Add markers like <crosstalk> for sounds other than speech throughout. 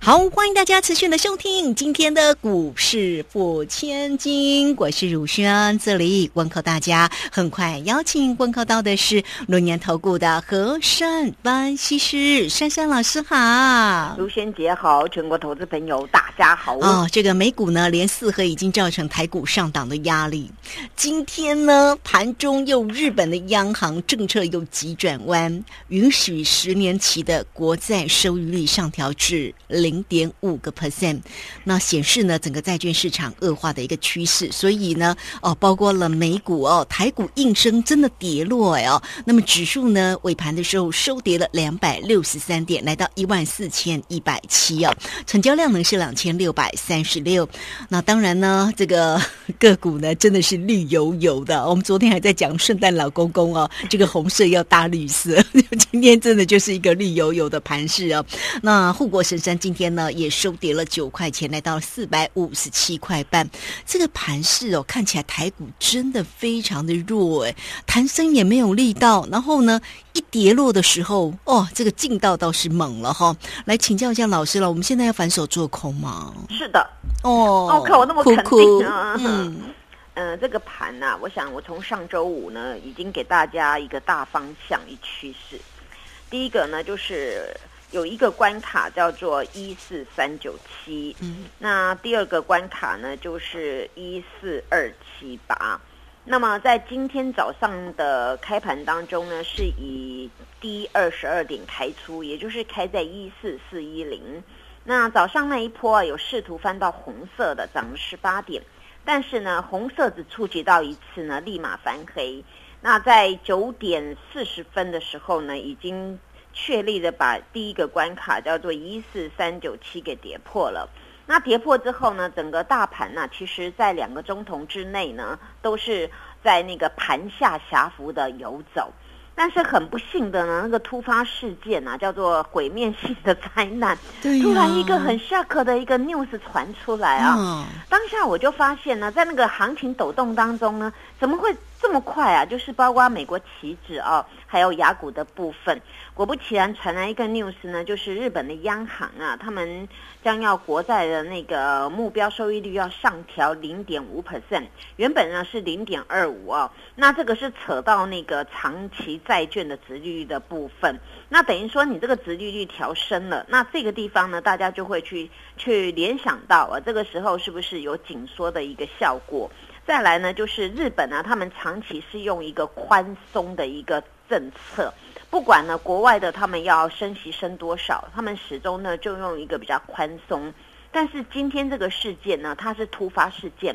好，欢迎大家持续的收听今天的股市付千金，我是汝轩，这里问候大家。很快邀请问候到的是龙年投顾的和山分析师珊珊老师好，卢轩姐好，全国投资朋友大家好。哦，这个美股呢连四合已经造成台股上档的压力，今天呢盘中又日本的央行政策又急转弯，允许十年期的国债收益率上调至零。零点五个 percent，那显示呢整个债券市场恶化的一个趋势，所以呢哦，包括了美股哦，台股应声真的跌落哎哦，那么指数呢尾盘的时候收跌了两百六十三点，来到一万四千一百七哦，成交量呢是两千六百三十六。那当然呢，这个 <laughs> 个股呢真的是绿油油的。我们昨天还在讲圣诞老公公哦，这个红色要搭绿色，<laughs> 今天真的就是一个绿油油的盘势哦。那护国神山今天。呢也收跌了九块钱，来到四百五十七块半。这个盘势哦，看起来台股真的非常的弱哎，弹升也没有力道。然后呢，一跌落的时候，哦，这个劲道倒是猛了哈。来请教一下老师了，我们现在要反手做空吗？是的，哦，哦，看我那么肯定啊。嗯嗯，这个盘呐，我想我从上周五呢，已经给大家一个大方向一趋势。第一个呢，就是。有一个关卡叫做一四三九七，嗯，那第二个关卡呢就是一四二七八。那么在今天早上的开盘当中呢，是以低二十二点开出，也就是开在一四四一零。那早上那一波啊，有试图翻到红色的，涨了十八点，但是呢，红色只触及到一次呢，立马翻黑。那在九点四十分的时候呢，已经。确立的把第一个关卡叫做一四三九七给跌破了，那跌破之后呢，整个大盘呢，其实在两个钟头之内呢，都是在那个盘下狭幅的游走。但是很不幸的呢，那个突发事件啊，叫做毁灭性的灾难，突然一个很 shock 的一个 news 传出来啊，当下我就发现呢，在那个行情抖动当中呢，怎么会？这么快啊！就是包括美国期指哦，还有雅股的部分，果不其然传来一个 news 呢，就是日本的央行啊，他们将要国债的那个目标收益率要上调零点五 percent，原本呢是零点二五哦，那这个是扯到那个长期债券的殖利率的部分，那等于说你这个殖利率调升了，那这个地方呢，大家就会去去联想到啊，这个时候是不是有紧缩的一个效果？再来呢，就是日本呢，他们长期是用一个宽松的一个政策，不管呢国外的他们要升息升多少，他们始终呢就用一个比较宽松。但是今天这个事件呢，它是突发事件，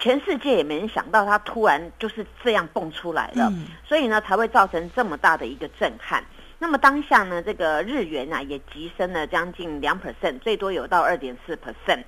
全世界也没人想到它突然就是这样蹦出来了，所以呢才会造成这么大的一个震撼。那么当下呢，这个日元啊也急升了将近两 percent，最多有到二点四 percent。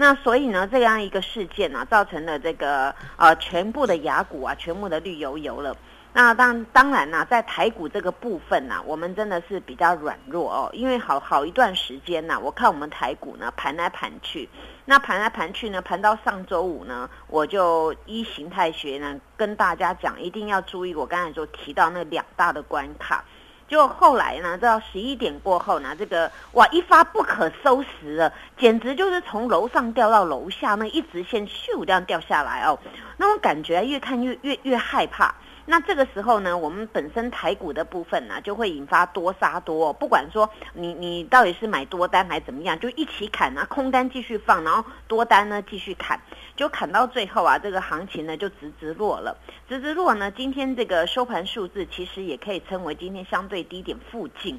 那所以呢，这样一个事件呢，造成了这个呃全部的牙骨啊，全部的绿油油了。那当当然呢，在台股这个部分呢，我们真的是比较软弱哦，因为好好一段时间呢，我看我们台股呢盘来盘去，那盘来盘去呢，盘到上周五呢，我就依形态学呢跟大家讲，一定要注意我刚才就提到那两大的关卡。就后来呢，到十一点过后呢，这个哇一发不可收拾了，简直就是从楼上掉到楼下，那一直线咻这样掉下来哦，那种感觉越看越越越害怕。那这个时候呢，我们本身台股的部分呢，就会引发多杀多，不管说你你到底是买多单还是怎么样，就一起砍啊，空单继续放，然后多单呢继续砍，就砍到最后啊，这个行情呢就直直落了，直直落呢，今天这个收盘数字其实也可以称为今天相对低点附近，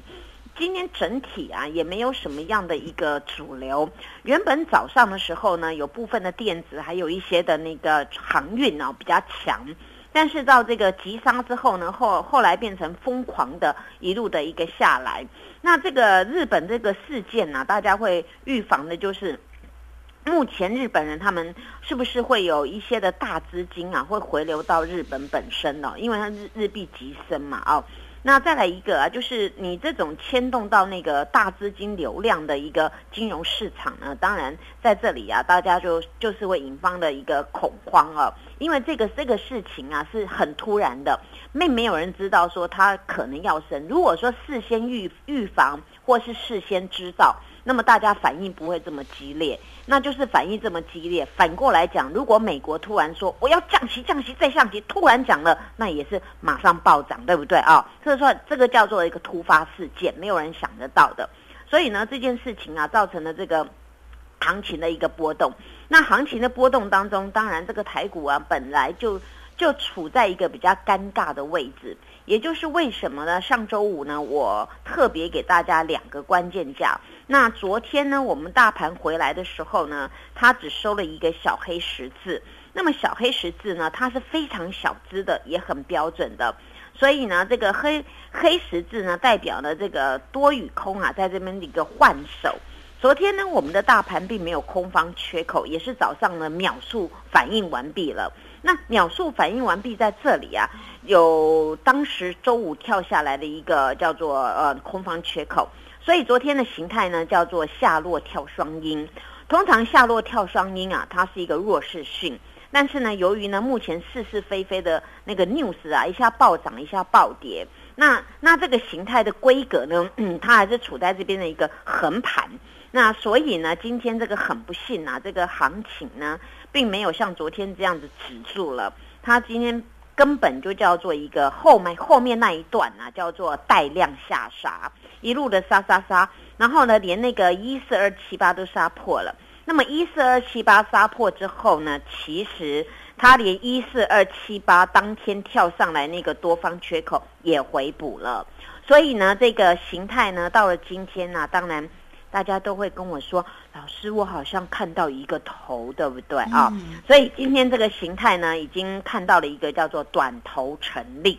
今天整体啊也没有什么样的一个主流，原本早上的时候呢，有部分的电子还有一些的那个航运呢比较强。但是到这个急杀之后呢，后后来变成疯狂的一路的一个下来。那这个日本这个事件呢，大家会预防的就是，目前日本人他们是不是会有一些的大资金啊，会回流到日本本身呢？因为它日日币急升嘛，哦。那再来一个啊，就是你这种牵动到那个大资金流量的一个金融市场呢，当然在这里啊，大家就就是会引发的一个恐慌啊，因为这个这个事情啊是很突然的，并没有人知道说它可能要升。如果说事先预预防或是事先知道。那么大家反应不会这么激烈，那就是反应这么激烈。反过来讲，如果美国突然说我要降息、降息再降息，突然讲了，那也是马上暴涨，对不对啊？所以说这个叫做一个突发事件，没有人想得到的。所以呢，这件事情啊，造成了这个行情的一个波动。那行情的波动当中，当然这个台股啊，本来就就处在一个比较尴尬的位置。也就是为什么呢？上周五呢，我特别给大家两个关键价。那昨天呢，我们大盘回来的时候呢，它只收了一个小黑十字。那么小黑十字呢，它是非常小资的，也很标准的。所以呢，这个黑黑十字呢，代表了这个多与空啊，在这边的一个换手。昨天呢，我们的大盘并没有空方缺口，也是早上呢秒数反应完毕了。那秒速反应完毕在这里啊，有当时周五跳下来的一个叫做呃空方缺口，所以昨天的形态呢叫做下落跳双阴。通常下落跳双阴啊，它是一个弱势讯，但是呢，由于呢目前是是非非的那个 news 啊，一下暴涨一下暴跌，那那这个形态的规格呢，它还是处在这边的一个横盘。那所以呢，今天这个很不幸啊，这个行情呢，并没有像昨天这样子止住了。它今天根本就叫做一个后面后面那一段啊，叫做带量下杀，一路的杀杀杀，然后呢，连那个一四二七八都杀破了。那么一四二七八杀破之后呢，其实它连一四二七八当天跳上来那个多方缺口也回补了。所以呢，这个形态呢，到了今天呢，当然。大家都会跟我说：“老师，我好像看到一个头，对不对啊？”所以今天这个形态呢，已经看到了一个叫做短头成立。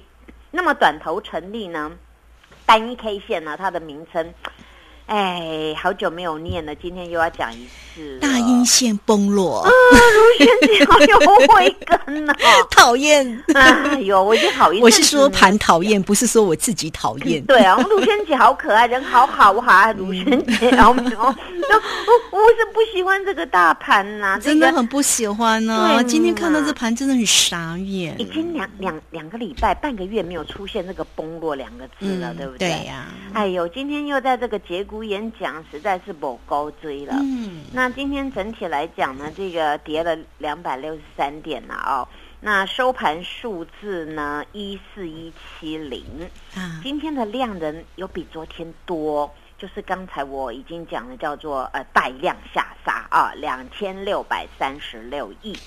那么短头成立呢，单一 K 线呢，它的名称。哎，好久没有念了，今天又要讲一次。大阴线崩落啊！卢轩姐好有慧根呐，<laughs> 讨厌！哎呦，我已经讨厌。<laughs> 我是说盘讨厌，不是说我自己讨厌。<laughs> 对啊，卢轩姐好可爱，人好好，我好爱卢轩姐。然后，我我是不喜欢这个大盘呐，真的很不喜欢呢。今天看到这盘真的很傻眼。已经两两两个礼拜、半个月没有出现这个崩落两个字了，对不对？对呀。哎呦，今天又在这个节。骨眼讲实在是不高追了。嗯，那今天整体来讲呢，这个跌了两百六十三点了哦。那收盘数字呢，一四一七零。啊，今天的量人有比昨天多，就是刚才我已经讲的叫做呃带量下杀啊，两千六百三十六亿。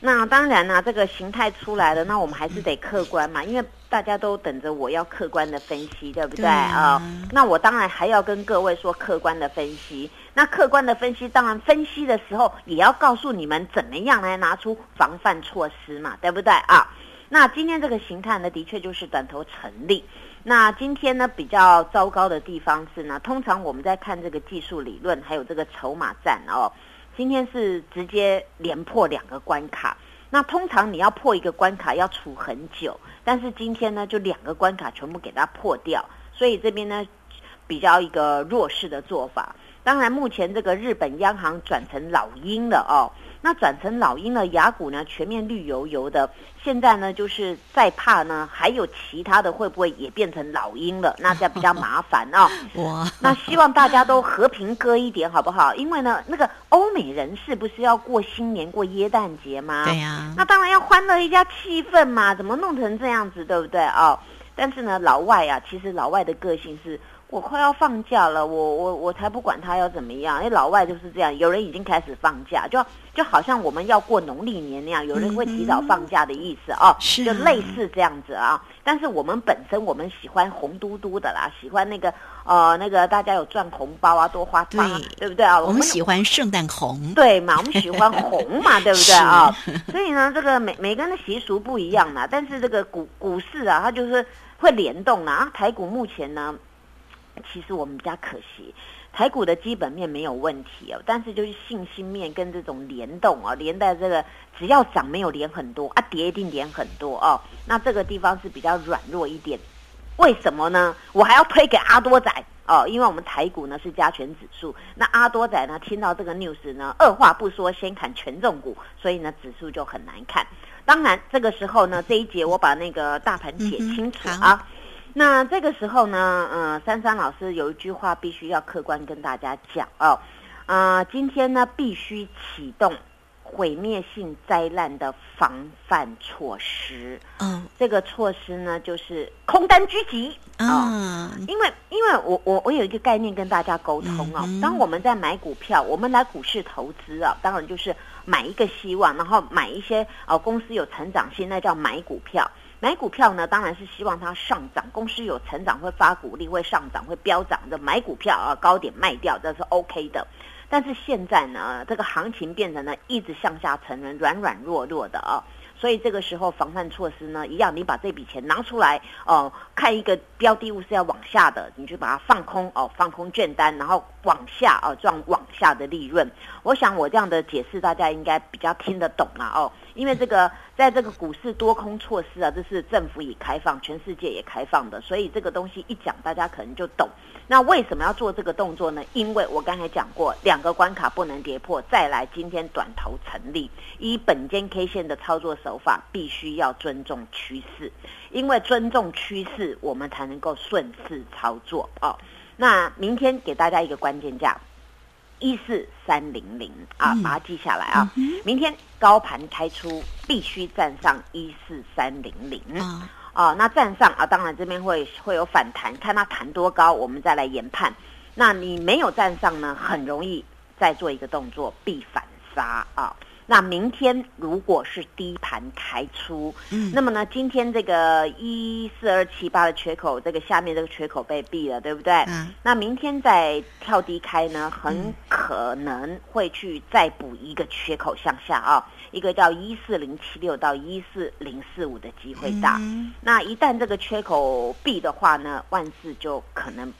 那当然呢，这个形态出来了，那我们还是得客观嘛，因为大家都等着我要客观的分析，对不对啊？那我当然还要跟各位说客观的分析。那客观的分析，当然分析的时候也要告诉你们怎么样来拿出防范措施嘛，对不对啊？那今天这个形态呢，的确就是短头成立。那今天呢，比较糟糕的地方是呢，通常我们在看这个技术理论，还有这个筹码战哦。今天是直接连破两个关卡，那通常你要破一个关卡要处很久，但是今天呢就两个关卡全部给它破掉，所以这边呢比较一个弱势的做法。当然，目前这个日本央行转成老鹰了哦。那转成老鹰了，雅股呢全面绿油油的。现在呢，就是再怕呢，还有其他的会不会也变成老鹰了？那这比较麻烦哦。<laughs> 哇！那希望大家都和平割一点，好不好？因为呢，那个欧美人士不是要过新年、过耶诞节吗？对呀。那当然要欢乐一下气氛嘛，怎么弄成这样子，对不对哦？但是呢，老外啊，其实老外的个性是。我快要放假了，我我我才不管他要怎么样，因为老外就是这样，有人已经开始放假，就就好像我们要过农历年那样，有人会提早放假的意思哦，就类似这样子啊。但是我们本身我们喜欢红嘟嘟的啦，喜欢那个呃那个大家有赚红包啊，多花花，对不对啊？我们喜欢圣诞红，对嘛？我们喜欢红嘛，<laughs> 对不对啊？所以呢，这个每每个人的习俗不一样嘛，但是这个股股市啊，它就是会联动啊。台股目前呢。其实我们比较可惜，台股的基本面没有问题哦，但是就是信心面跟这种联动啊，连带这个只要涨没有连很多啊，跌一定连很多哦，那这个地方是比较软弱一点。为什么呢？我还要推给阿多仔哦，因为我们台股呢是加权指数，那阿多仔呢听到这个 news 呢，二话不说先砍权重股，所以呢指数就很难看。当然这个时候呢，这一节我把那个大盘解清楚啊。那这个时候呢，嗯，珊珊老师有一句话必须要客观跟大家讲哦，啊，今天呢必须启动。毁灭性灾难的防范措施，嗯，这个措施呢，就是空单狙击啊。因为，因为我我我有一个概念跟大家沟通啊。当我们在买股票，我们来股市投资啊，当然就是买一个希望，然后买一些哦公司有成长性，那叫买股票。买股票呢，当然是希望它上涨，公司有成长会发股利，会上涨会飙涨的买股票啊，高点卖掉这是 OK 的。但是现在呢，这个行情变成了一直向下沉沦、软软弱弱的啊，所以这个时候防范措施呢，一样，你把这笔钱拿出来哦，看一个标的物是要往下的，你就把它放空哦，放空券单，然后往下哦赚往下的利润。我想我这样的解释大家应该比较听得懂了哦，因为这个在这个股市多空措施啊，这是政府已开放，全世界也开放的，所以这个东西一讲，大家可能就懂。那为什么要做这个动作呢？因为我刚才讲过，两个关卡不能跌破，再来今天短头成立，以本间 K 线的操作手法，必须要尊重趋势，因为尊重趋势，我们才能够顺势操作哦。那明天给大家一个关键价，一四三零零啊，把它记下来啊。明天高盘开出，必须站上一四三零零啊。哦，那站上啊，当然这边会会有反弹，看它弹多高，我们再来研判。那你没有站上呢，很容易再做一个动作，必反杀啊。那明天如果是低盘开出，嗯，那么呢，今天这个一四二七八的缺口，这个下面这个缺口被闭了，对不对？嗯。那明天再跳低开呢，很可能会去再补一个缺口向下啊。一个叫一四零七六到一四零四五的机会大，那一旦这个缺口闭的话呢，万事就可能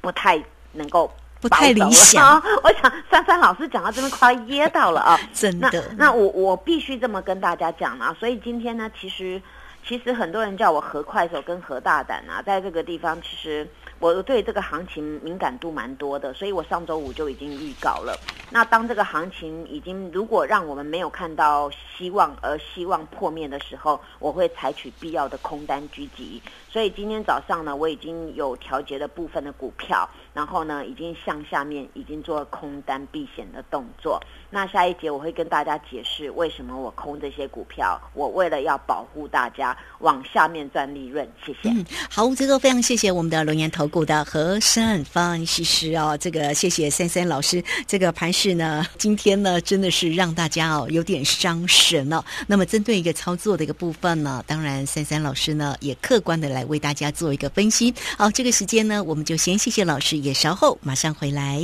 不太能够不太理想。<laughs> 我想珊珊老师讲到这边快噎到了啊，<laughs> 真的。那我我必须这么跟大家讲啊，所以今天呢，其实其实很多人叫我何快手跟何大胆啊，在这个地方其实。我对这个行情敏感度蛮多的，所以我上周五就已经预告了。那当这个行情已经如果让我们没有看到希望而希望破灭的时候，我会采取必要的空单狙击。所以今天早上呢，我已经有调节的部分的股票，然后呢，已经向下面已经做空单避险的动作。那下一节我会跟大家解释为什么我空这些股票，我为了要保护大家往下面赚利润。谢谢。嗯，好，这个非常谢谢我们的龙岩投。股的和善方西施哦，这个谢谢三三老师。这个盘势呢，今天呢真的是让大家哦有点伤神了。那么针对一个操作的一个部分呢，当然三三老师呢也客观的来为大家做一个分析。好，这个时间呢，我们就先谢谢老师，也稍后马上回来。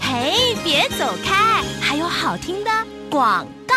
嘿，别走开，还有好听的广告。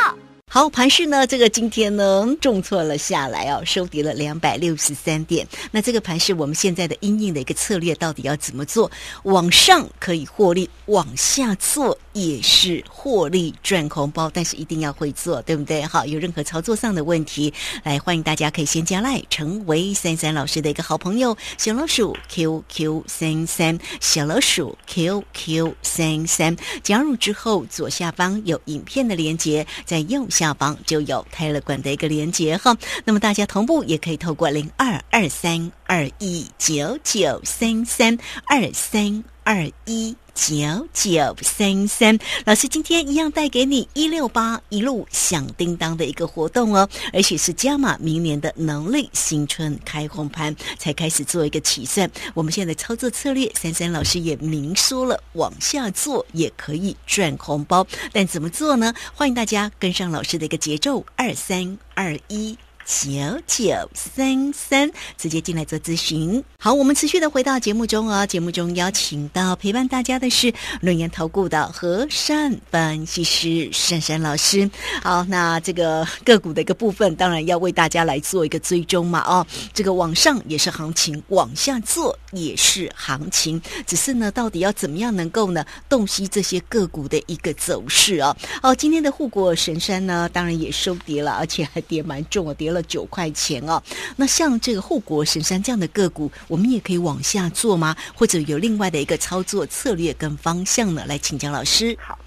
好，盘市呢？这个今天呢重挫了下来哦，收跌了两百六十三点。那这个盘市，我们现在的阴影的一个策略到底要怎么做？往上可以获利，往下做也是获利赚红包，但是一定要会做，对不对？好，有任何操作上的问题，来欢迎大家可以先加赖，成为三三老师的一个好朋友，小老鼠 QQ 三三，小老鼠 QQ 三三，加入之后左下方有影片的连接，在右下。下方就有泰勒管的一个连接哈，那么大家同步也可以透过零二二三二一九九三三二三二一九九三三。老师今天一样带给你一六八一路响叮当的一个活动哦，而且是加码明年的农历新春开红盘才开始做一个起算。我们现在的操作策略，三三老师也明说了，往下做也可以赚红包，但怎么做呢？欢迎大家跟上老师的一个节奏，二三二一。九九三三，直接进来做咨询。好，我们持续的回到节目中哦。节目中邀请到陪伴大家的是论言投顾的和善分析师珊珊老师。好，那这个个股的一个部分，当然要为大家来做一个追踪嘛。哦，这个往上也是行情，往下做也是行情，只是呢，到底要怎么样能够呢洞悉这些个股的一个走势啊？哦，今天的护国神山呢，当然也收跌了，而且还跌蛮重啊，跌了。了九块钱哦。那像这个护国神山这样的个股，我们也可以往下做吗？或者有另外的一个操作策略跟方向呢？来请教老师。好。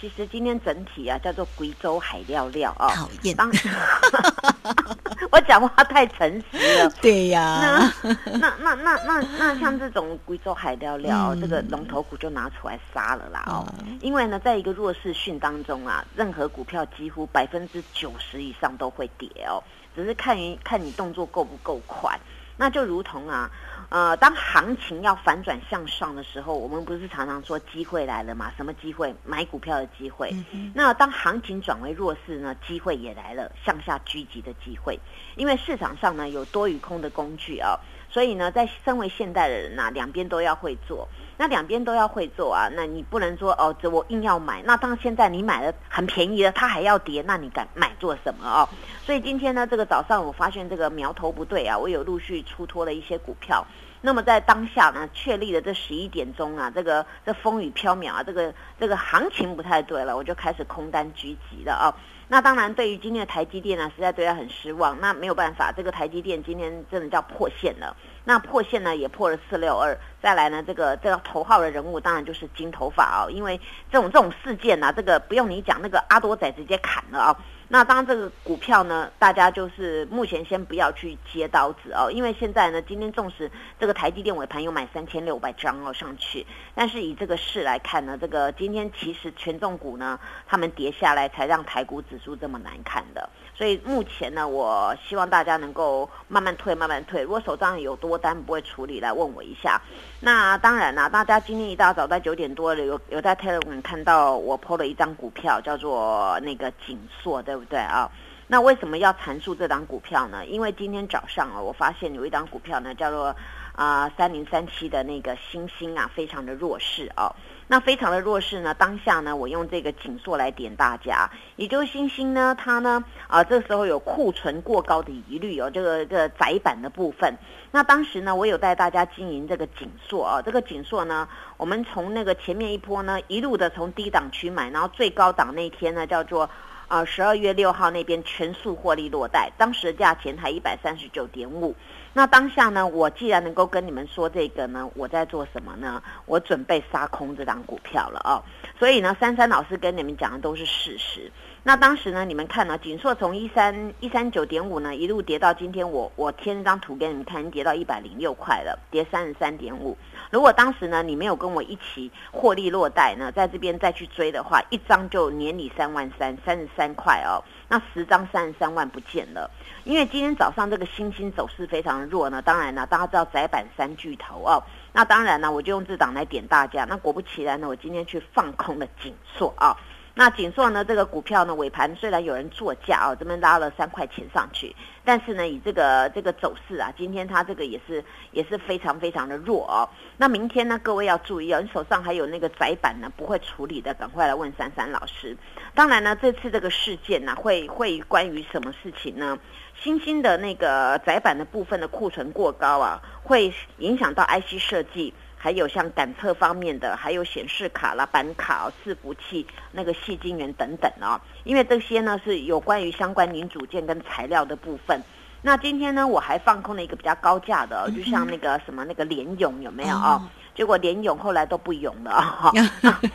其实今天整体啊，叫做贵州海料料啊，讨厌。<laughs> 我讲话太诚实了。对呀。那那那那那像这种贵州海料料，这个龙头股就拿出来杀了啦哦。因为呢，在一个弱势讯当中啊，任何股票几乎百分之九十以上都会跌哦，只是看于看你动作够不够快。那就如同啊。呃，当行情要反转向上的时候，我们不是常常说机会来了嘛？什么机会？买股票的机会。那当行情转为弱势呢？机会也来了，向下狙击的机会。因为市场上呢有多与空的工具啊，所以呢，在身为现代的人呐，两边都要会做。那两边都要会做啊，那你不能说哦，这我硬要买。那当现在你买了很便宜了，它还要跌，那你敢买做什么哦？所以今天呢，这个早上我发现这个苗头不对啊，我有陆续出脱了一些股票。那么在当下呢，确立的这十一点钟啊，这个这风雨飘渺啊，这个这个行情不太对了，我就开始空单狙击了啊。那当然，对于今天的台积电呢，实在对他很失望。那没有办法，这个台积电今天真的叫破线了。那破线呢，也破了四六二。再来呢，这个这个头号的人物当然就是金头发哦，因为这种这种事件呢，这个不用你讲，那个阿多仔直接砍了啊。那当这个股票呢，大家就是目前先不要去接刀子哦，因为现在呢，今天纵使这个台积电尾盘有买三千六百张哦上去，但是以这个市来看呢，这个今天其实权重股呢，他们跌下来才让台股指数这么难看的。所以目前呢，我希望大家能够慢慢退，慢慢退。如果手上有多单不会处理，来问我一下。那当然啦，大家今天一大早在九点多有有在 Telegram 看到我 PO 了一张股票，叫做那个锦硕，对不对啊？那为什么要阐述这张股票呢？因为今天早上啊，我发现有一张股票呢，叫做啊三零三七的那个星星啊，非常的弱势哦。那非常的弱势呢，当下呢，我用这个紧缩来点大家，也就是星星呢，它呢啊这时候有库存过高的疑虑哦，这个这个窄板的部分。那当时呢，我有带大家经营这个紧缩啊，这个紧缩呢，我们从那个前面一波呢，一路的从低档区买，然后最高档那天呢，叫做。啊，十二月六号那边全数获利落袋，当时的价钱才一百三十九点五。那当下呢，我既然能够跟你们说这个呢，我在做什么呢？我准备杀空这张股票了啊。所以呢，珊珊老师跟你们讲的都是事实。那当时呢，你们看呢，锦硕从一三一三九点五呢一路跌到今天，我我贴那张图给你们看，跌到一百零六块了，跌三十三点五。如果当时呢，你没有跟我一起获利落袋呢，在这边再去追的话，一张就年你三万三，三十三块哦。那十张三十三万不见了。因为今天早上这个星星走势非常弱呢，当然呢，大家知道窄板三巨头哦。那当然呢，我就用这档来点大家。那果不其然呢，我今天去放空了锦硕啊。那锦硕呢？这个股票呢，尾盘虽然有人作价啊，这边拉了三块钱上去，但是呢，以这个这个走势啊，今天它这个也是也是非常非常的弱哦。那明天呢，各位要注意哦，你手上还有那个窄板呢，不会处理的，赶快来问珊珊老师。当然呢，这次这个事件呢，会会关于什么事情呢？新兴的那个窄板的部分的库存过高啊，会影响到 IC 设计。还有像感测方面的，还有显示卡啦、板卡、伺服器、那个细晶圆等等哦，因为这些呢是有关于相关零组件跟材料的部分。那今天呢，我还放空了一个比较高价的，就像那个什么那个联勇有没有啊？结果联勇后来都不勇了啊！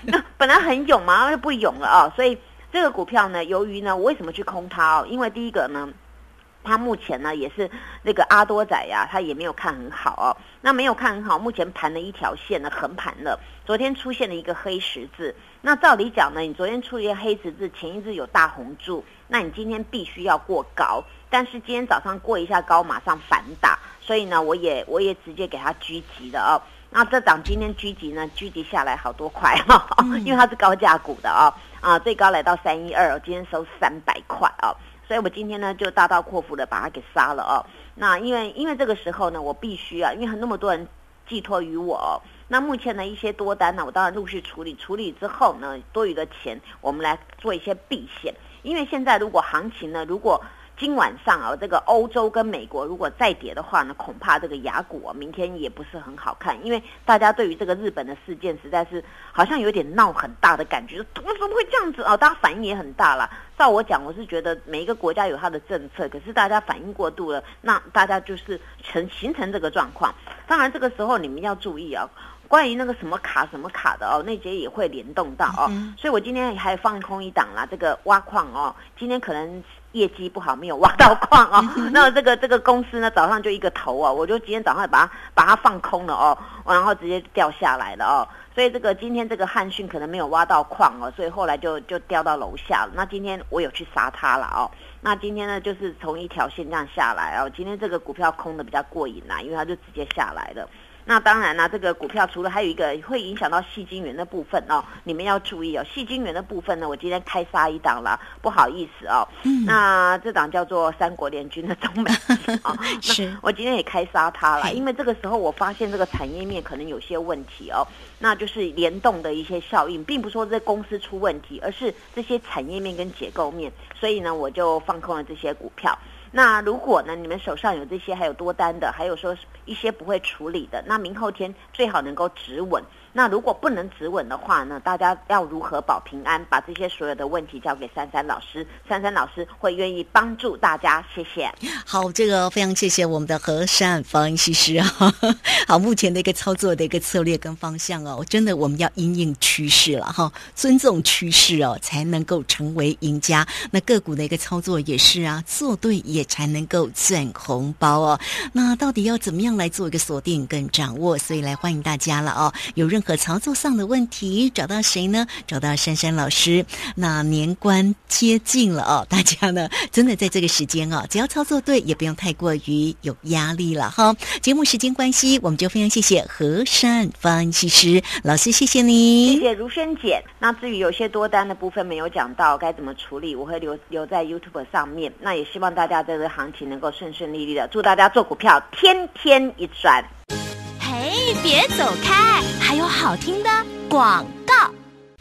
那 <laughs> 本来很勇嘛，就不勇了啊！所以这个股票呢，由于呢，我为什么去空它哦？因为第一个呢。他目前呢也是那个阿多仔呀，他也没有看很好哦。那没有看很好，目前盘了一条线呢，横盘了。昨天出现了一个黑十字。那照理讲呢，你昨天出现黑十字，前一日有大红柱，那你今天必须要过高。但是今天早上过一下高，马上反打，所以呢，我也我也直接给它狙击了哦。那这档今天狙击呢，狙击下来好多块哈，<laughs> 因为它是高价股的哦。啊，最高来到三一二，今天收三百块哦。所以我今天呢就大刀阔斧的把它给杀了哦。那因为因为这个时候呢，我必须啊，因为那么多人寄托于我。那目前的一些多单呢，我当然陆续处理，处理之后呢，多余的钱我们来做一些避险。因为现在如果行情呢，如果今晚上啊，这个欧洲跟美国如果再跌的话呢，恐怕这个雅股啊，明天也不是很好看，因为大家对于这个日本的事件实在是好像有点闹很大的感觉，怎么怎么会这样子啊？大家反应也很大了。照我讲，我是觉得每一个国家有它的政策，可是大家反应过度了，那大家就是成形成这个状况。当然这个时候你们要注意啊。关于那个什么卡什么卡的哦，那节也会联动到哦，所以我今天还放空一档啦。这个挖矿哦，今天可能业绩不好，没有挖到矿哦。<laughs> 那这个这个公司呢，早上就一个头哦，我就今天早上把它把它放空了哦，然后直接掉下来了哦。所以这个今天这个汉讯可能没有挖到矿哦，所以后来就就掉到楼下了。那今天我有去杀它了哦。那今天呢，就是从一条线这样下来哦。今天这个股票空的比较过瘾啦，因为它就直接下来了。那当然啦，这个股票除了还有一个会影响到细晶元的部分哦，你们要注意哦。细晶元的部分呢，我今天开杀一档了，不好意思哦。那这档叫做三国联军的中美啊，<laughs> 是我今天也开杀它了，因为这个时候我发现这个产业面可能有些问题哦，那就是联动的一些效应，并不说这公司出问题，而是这些产业面跟结构面，所以呢，我就放空了这些股票。那如果呢，你们手上有这些，还有多单的，还有说一些不会处理的，那明后天最好能够止稳。那如果不能止稳的话呢？大家要如何保平安？把这些所有的问题交给珊珊老师，珊珊老师会愿意帮助大家。谢谢。好，这个非常谢谢我们的和善方西师啊。<laughs> 好，目前的一个操作的一个策略跟方向哦，真的我们要因应趋势了哈，尊重趋势哦，才能够成为赢家。那个股的一个操作也是啊，做对也才能够赚红包哦。那到底要怎么样来做一个锁定跟掌握？所以来欢迎大家了哦，有任何。操作上的问题，找到谁呢？找到珊珊老师。那年关接近了哦，<laughs> 大家呢真的在这个时间哦，只要操作对，也不用太过于有压力了哈。节目时间关系，我们就非常谢谢和善分析师老师，谢谢你，谢谢如萱姐。那至于有些多单的部分没有讲到该怎么处理，我会留留在 YouTube 上面。那也希望大家这个行情能够顺顺利利的，祝大家做股票天天一赚。嘿，别走开，还有好听的广告。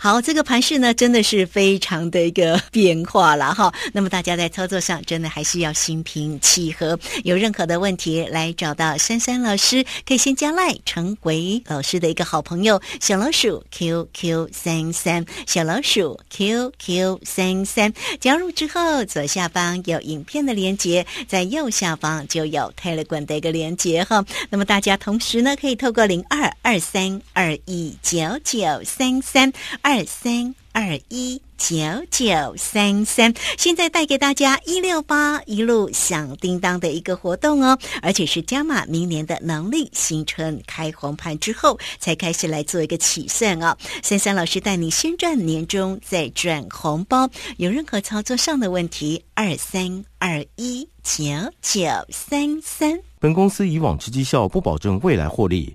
好，这个盘势呢，真的是非常的一个变化了哈。<laughs> 那么大家在操作上，真的还是要心平气和。有任何的问题，来找到珊珊老师，可以先加赖，成为老师的一个好朋友。小老鼠 QQ 三三，小老鼠 QQ 三三，加入之后，左下方有影片的连接，在右下方就有 tele 港的一个连接哈。那么大家同时呢，可以透过零二二三二一九九三三二。二三二一九九三三，现在带给大家一六八一路响叮当的一个活动哦，而且是加码明年的农历新春开红盘之后才开始来做一个起算哦。三三老师带你先赚年终，再赚红包。有任何操作上的问题，二三二一九九三三。本公司以往之绩效不保证未来获利。